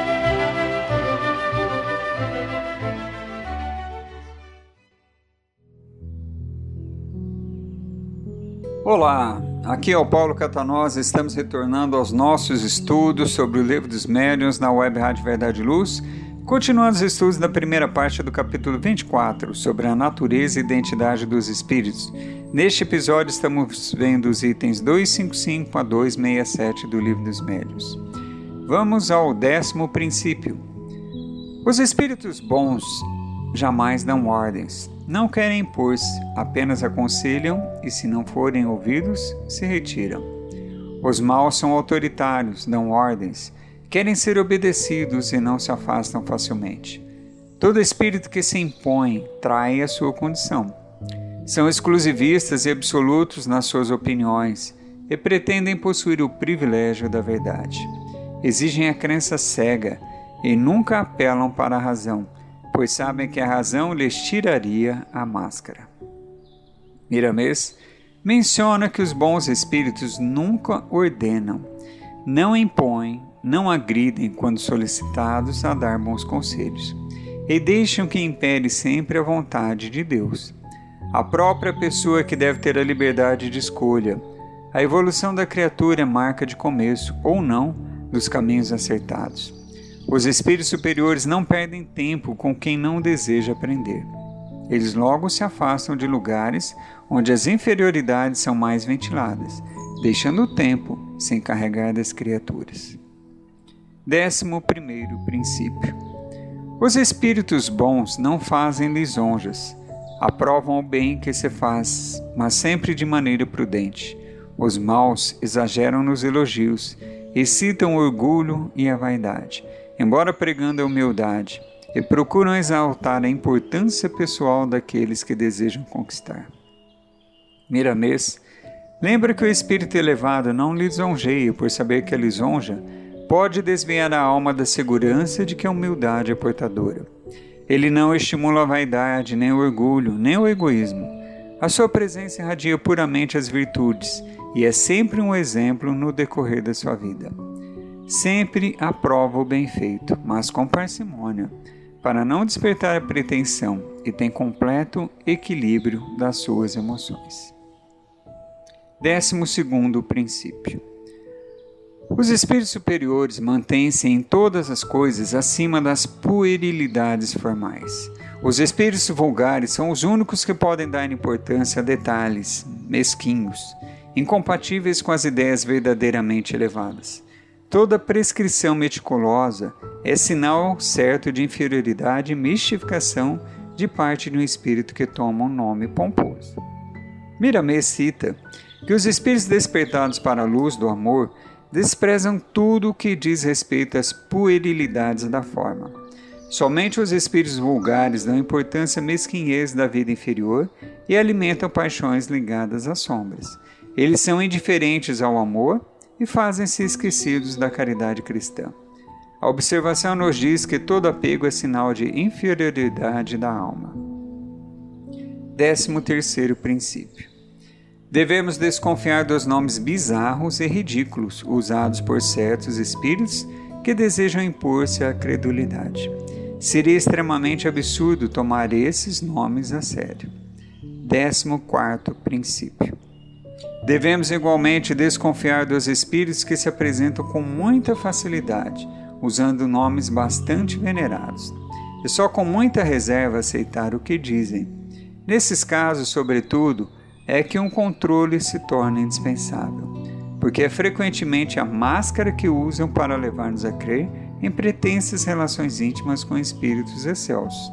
Olá, aqui é o Paulo Catanosa. Estamos retornando aos nossos estudos sobre o Livro dos Médiuns na Web Rádio Verdade Luz, continuando os estudos da primeira parte do capítulo 24 sobre a natureza e identidade dos espíritos. Neste episódio, estamos vendo os itens 255 a 267 do Livro dos Médiuns. Vamos ao décimo princípio. Os espíritos bons jamais dão ordens, não querem impor-se, apenas aconselham e, se não forem ouvidos, se retiram. Os maus são autoritários, dão ordens, querem ser obedecidos e não se afastam facilmente. Todo espírito que se impõe trai a sua condição. São exclusivistas e absolutos nas suas opiniões e pretendem possuir o privilégio da verdade. Exigem a crença cega e nunca apelam para a razão pois sabem que a razão lhes tiraria a máscara. Miramês menciona que os bons espíritos nunca ordenam, não impõem, não agridem quando solicitados a dar bons conselhos, e deixam que impere sempre a vontade de Deus. A própria pessoa que deve ter a liberdade de escolha. A evolução da criatura é marca de começo ou não dos caminhos acertados. Os espíritos superiores não perdem tempo com quem não deseja aprender. Eles logo se afastam de lugares onde as inferioridades são mais ventiladas, deixando o tempo, se encarregar das criaturas. Décimo primeiro princípio. Os espíritos bons não fazem lisonjas, aprovam o bem que se faz, mas sempre de maneira prudente. Os maus exageram nos elogios, excitam o orgulho e a vaidade, embora pregando a humildade, e procuram exaltar a importância pessoal daqueles que desejam conquistar. Miramês lembra que o espírito elevado não lisonjeia por saber que a lisonja pode desviar a alma da segurança de que a humildade é portadora. Ele não estimula a vaidade, nem o orgulho, nem o egoísmo. A sua presença irradia puramente as virtudes e é sempre um exemplo no decorrer da sua vida. Sempre aprova o bem feito, mas com parcimônia, para não despertar a pretensão e tem completo equilíbrio das suas emoções. Décimo segundo princípio. Os espíritos superiores mantêm-se em todas as coisas acima das puerilidades formais. Os espíritos vulgares são os únicos que podem dar importância a detalhes mesquinhos, incompatíveis com as ideias verdadeiramente elevadas. Toda prescrição meticulosa é sinal certo de inferioridade e mistificação de parte de um espírito que toma um nome pomposo. Miramê cita que os espíritos despertados para a luz do amor desprezam tudo o que diz respeito às puerilidades da forma. Somente os espíritos vulgares dão importância à mesquinhez da vida inferior e alimentam paixões ligadas às sombras. Eles são indiferentes ao amor e fazem-se esquecidos da caridade cristã. A observação nos diz que todo apego é sinal de inferioridade da alma. Décimo terceiro princípio. Devemos desconfiar dos nomes bizarros e ridículos usados por certos espíritos que desejam impor-se à credulidade. Seria extremamente absurdo tomar esses nomes a sério. 14 princípio. Devemos igualmente desconfiar dos espíritos que se apresentam com muita facilidade, usando nomes bastante venerados, e só com muita reserva aceitar o que dizem. Nesses casos, sobretudo, é que um controle se torna indispensável, porque é frequentemente a máscara que usam para levar-nos a crer em pretensas relações íntimas com espíritos excelsos.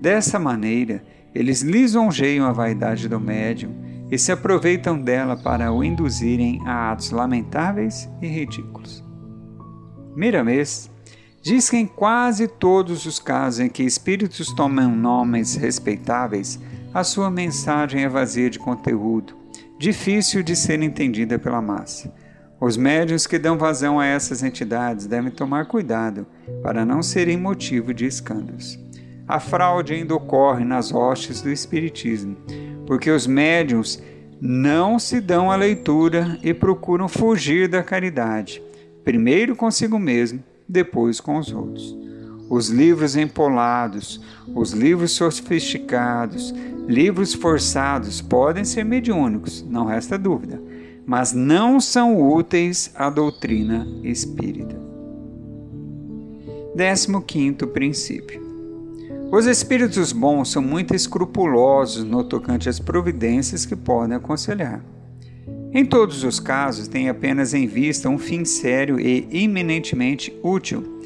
Dessa maneira, eles lisonjeiam a vaidade do médium e se aproveitam dela para o induzirem a atos lamentáveis e ridículos. Miramês diz que em quase todos os casos em que espíritos tomam nomes respeitáveis, a sua mensagem é vazia de conteúdo, difícil de ser entendida pela massa. Os médios que dão vazão a essas entidades devem tomar cuidado para não serem motivo de escândalos. A fraude ainda ocorre nas hostes do Espiritismo, porque os médiums não se dão à leitura e procuram fugir da caridade, primeiro consigo mesmo, depois com os outros. Os livros empolados, os livros sofisticados, livros forçados podem ser mediúnicos, não resta dúvida, mas não são úteis à doutrina espírita. 15 princípio. Os espíritos bons são muito escrupulosos no tocante às providências que podem aconselhar. Em todos os casos, têm apenas em vista um fim sério e eminentemente útil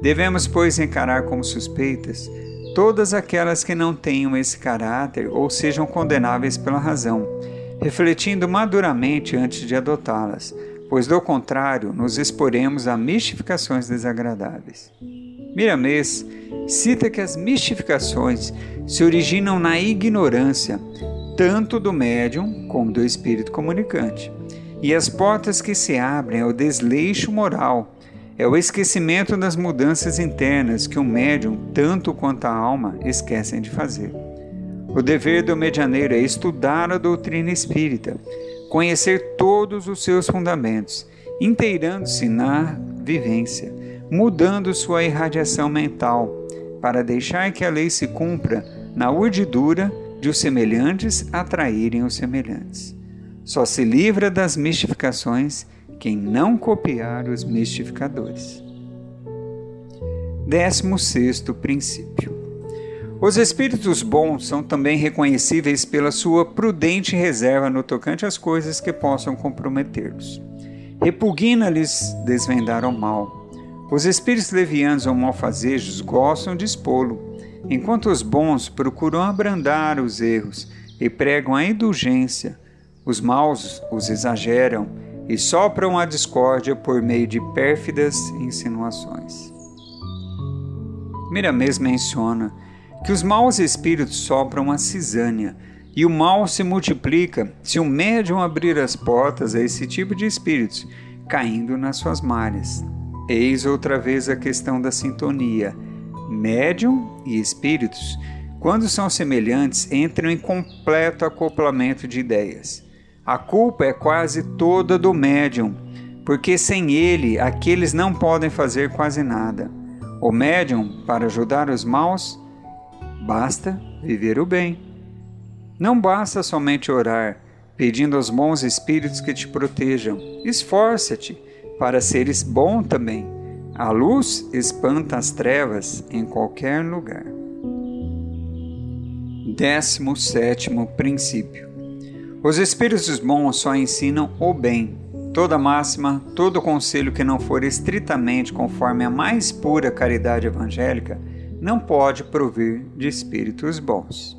Devemos, pois, encarar como suspeitas todas aquelas que não tenham esse caráter ou sejam condenáveis pela razão, refletindo maduramente antes de adotá-las, pois do contrário nos exporemos a mistificações desagradáveis. Miramês cita que as mistificações se originam na ignorância, tanto do médium como do espírito comunicante, e as portas que se abrem ao desleixo moral é o esquecimento das mudanças internas que o médium, tanto quanto a alma, esquecem de fazer. O dever do medianeiro é estudar a doutrina espírita, conhecer todos os seus fundamentos, inteirando-se na vivência, mudando sua irradiação mental, para deixar que a lei se cumpra na urdidura de os semelhantes atraírem os semelhantes. Só se livra das mistificações quem não copiar os mistificadores. 16 princípio. Os espíritos bons são também reconhecíveis pela sua prudente reserva no tocante às coisas que possam comprometê-los. Repugna-lhes desvendar o mal. Os espíritos levianos ou malfazejos gostam de expô-lo, enquanto os bons procuram abrandar os erros e pregam a indulgência. Os maus os exageram e sopram a discórdia por meio de pérfidas insinuações. Miramês menciona que os maus espíritos sopram a cisânia e o mal se multiplica se o médium abrir as portas a esse tipo de espíritos, caindo nas suas malhas. Eis outra vez a questão da sintonia. Médium e espíritos, quando são semelhantes, entram em completo acoplamento de ideias. A culpa é quase toda do médium, porque sem ele aqueles não podem fazer quase nada. O médium, para ajudar os maus, basta viver o bem. Não basta somente orar, pedindo aos bons espíritos que te protejam. Esforça-te para seres bom também. A luz espanta as trevas em qualquer lugar. Décimo sétimo princípio. Os espíritos bons só ensinam o bem. Toda máxima, todo conselho que não for estritamente conforme a mais pura caridade evangélica não pode provir de espíritos bons.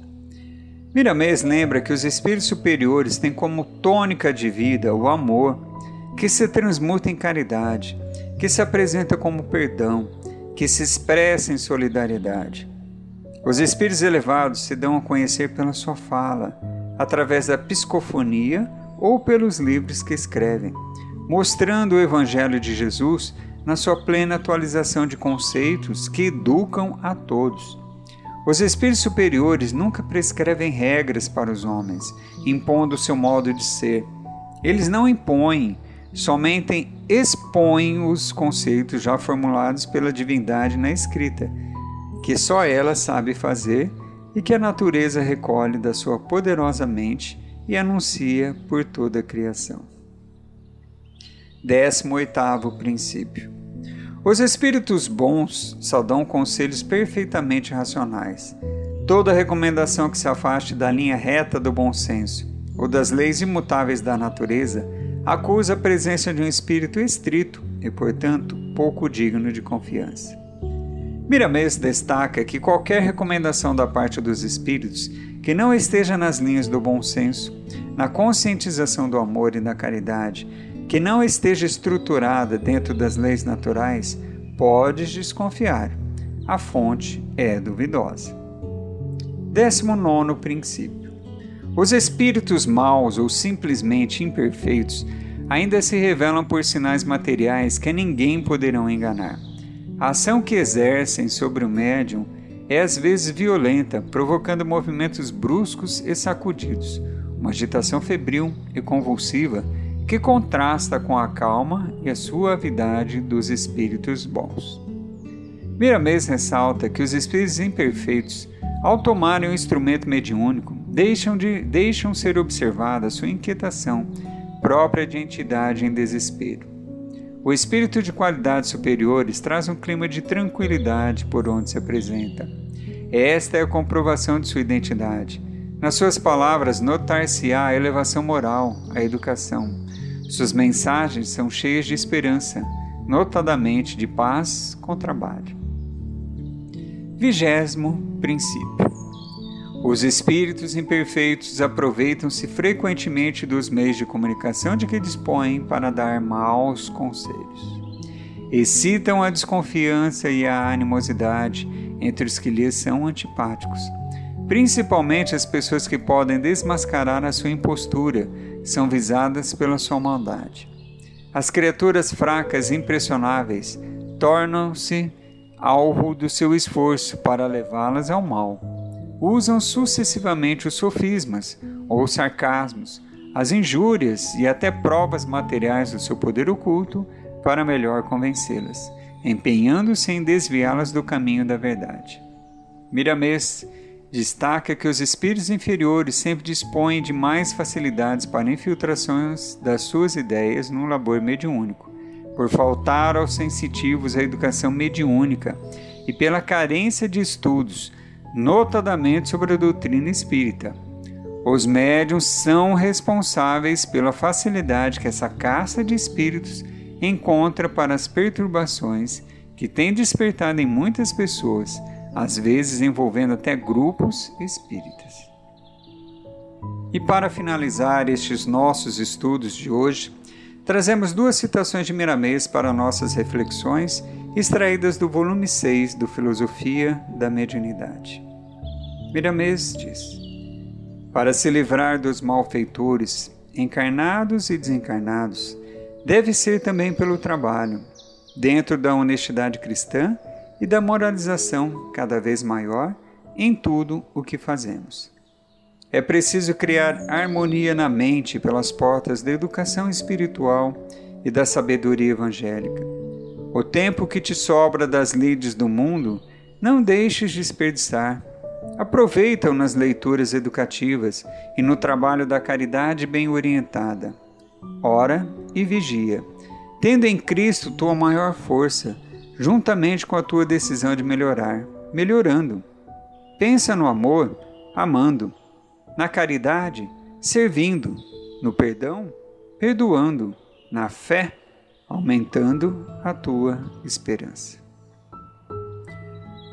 Miramês lembra que os espíritos superiores têm como tônica de vida o amor, que se transmuta em caridade, que se apresenta como perdão, que se expressa em solidariedade. Os espíritos elevados se dão a conhecer pela sua fala, através da psicofonia ou pelos livros que escrevem, mostrando o Evangelho de Jesus na sua plena atualização de conceitos que educam a todos. Os espíritos superiores nunca prescrevem regras para os homens, impondo seu modo de ser. Eles não impõem, somente expõem os conceitos já formulados pela divindade na escrita, que só ela sabe fazer e que a natureza recolhe da sua poderosa mente e anuncia por toda a criação. 18 princípio. Os espíritos bons só dão conselhos perfeitamente racionais. Toda recomendação que se afaste da linha reta do bom senso ou das leis imutáveis da natureza acusa a presença de um espírito estrito e, portanto, pouco digno de confiança. Miramês destaca que qualquer recomendação da parte dos espíritos que não esteja nas linhas do bom senso, na conscientização do amor e da caridade, que não esteja estruturada dentro das leis naturais, podes desconfiar. A fonte é duvidosa. 19 princípio. Os espíritos maus ou simplesmente imperfeitos ainda se revelam por sinais materiais que ninguém poderão enganar. A ação que exercem sobre o médium é às vezes violenta, provocando movimentos bruscos e sacudidos, uma agitação febril e convulsiva que contrasta com a calma e a suavidade dos espíritos bons. Miramês ressalta que os espíritos imperfeitos, ao tomarem o instrumento mediúnico, deixam, de, deixam ser observada sua inquietação própria de entidade em desespero. O espírito de qualidades superiores traz um clima de tranquilidade por onde se apresenta. Esta é a comprovação de sua identidade. Nas suas palavras, notar-se-á a elevação moral, a educação. Suas mensagens são cheias de esperança, notadamente de paz com trabalho. Vigésimo princípio. Os espíritos imperfeitos aproveitam-se frequentemente dos meios de comunicação de que dispõem para dar maus conselhos. Excitam a desconfiança e a animosidade entre os que lhes são antipáticos, principalmente as pessoas que podem desmascarar a sua impostura, são visadas pela sua maldade. As criaturas fracas e impressionáveis tornam-se alvo do seu esforço para levá-las ao mal usam sucessivamente os sofismas ou sarcasmos, as injúrias e até provas materiais do seu poder oculto para melhor convencê-las, empenhando-se em desviá-las do caminho da verdade. Miramês destaca que os espíritos inferiores sempre dispõem de mais facilidades para infiltrações das suas ideias no labor mediúnico, por faltar aos sensitivos a educação mediúnica e pela carência de estudos notadamente sobre a doutrina espírita. Os médiums são responsáveis pela facilidade que essa caça de espíritos encontra para as perturbações que tem despertado em muitas pessoas, às vezes envolvendo até grupos espíritas. E para finalizar estes nossos estudos de hoje, trazemos duas citações de Miramês para nossas reflexões, extraídas do volume 6 do Filosofia da Mediunidade. Miramês diz: para se livrar dos malfeitores, encarnados e desencarnados, deve ser também pelo trabalho, dentro da honestidade cristã e da moralização cada vez maior em tudo o que fazemos. É preciso criar harmonia na mente pelas portas da educação espiritual e da sabedoria evangélica. O tempo que te sobra das lides do mundo, não deixes desperdiçar. Aproveita-o nas leituras educativas e no trabalho da caridade bem orientada. Ora e vigia, tendo em Cristo tua maior força, juntamente com a tua decisão de melhorar, melhorando. Pensa no amor, amando, na caridade, servindo, no perdão, perdoando, na fé, aumentando a tua esperança.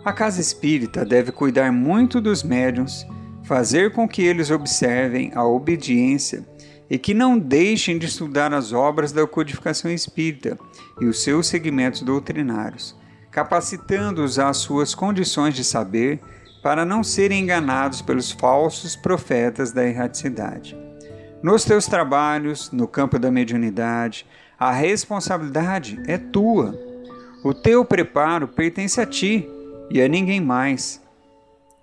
A casa espírita deve cuidar muito dos médiuns, fazer com que eles observem a obediência e que não deixem de estudar as obras da codificação espírita e os seus segmentos doutrinários, capacitando-os às suas condições de saber para não serem enganados pelos falsos profetas da erraticidade. Nos teus trabalhos, no campo da mediunidade, a responsabilidade é tua. O teu preparo pertence a ti e a ninguém mais.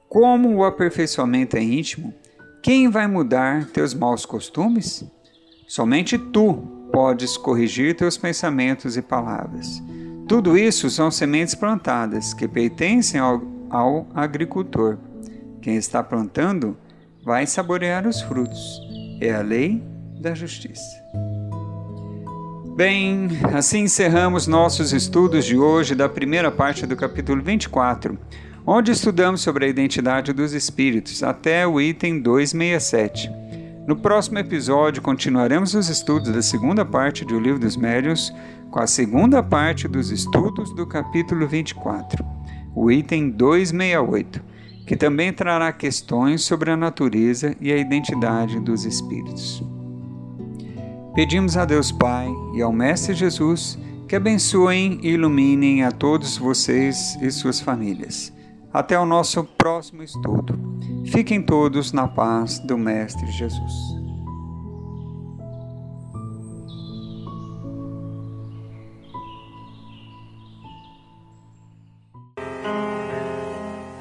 Como o aperfeiçoamento é íntimo, quem vai mudar teus maus costumes? Somente tu podes corrigir teus pensamentos e palavras. Tudo isso são sementes plantadas que pertencem ao, ao agricultor. Quem está plantando vai saborear os frutos. É a lei da justiça. Bem, assim encerramos nossos estudos de hoje da primeira parte do capítulo 24, onde estudamos sobre a identidade dos espíritos, até o item 267. No próximo episódio, continuaremos os estudos da segunda parte do Livro dos Médiuns, com a segunda parte dos estudos do capítulo 24, o item 268, que também trará questões sobre a natureza e a identidade dos espíritos. Pedimos a Deus Pai e ao Mestre Jesus que abençoem e iluminem a todos vocês e suas famílias. Até o nosso próximo estudo. Fiquem todos na paz do Mestre Jesus.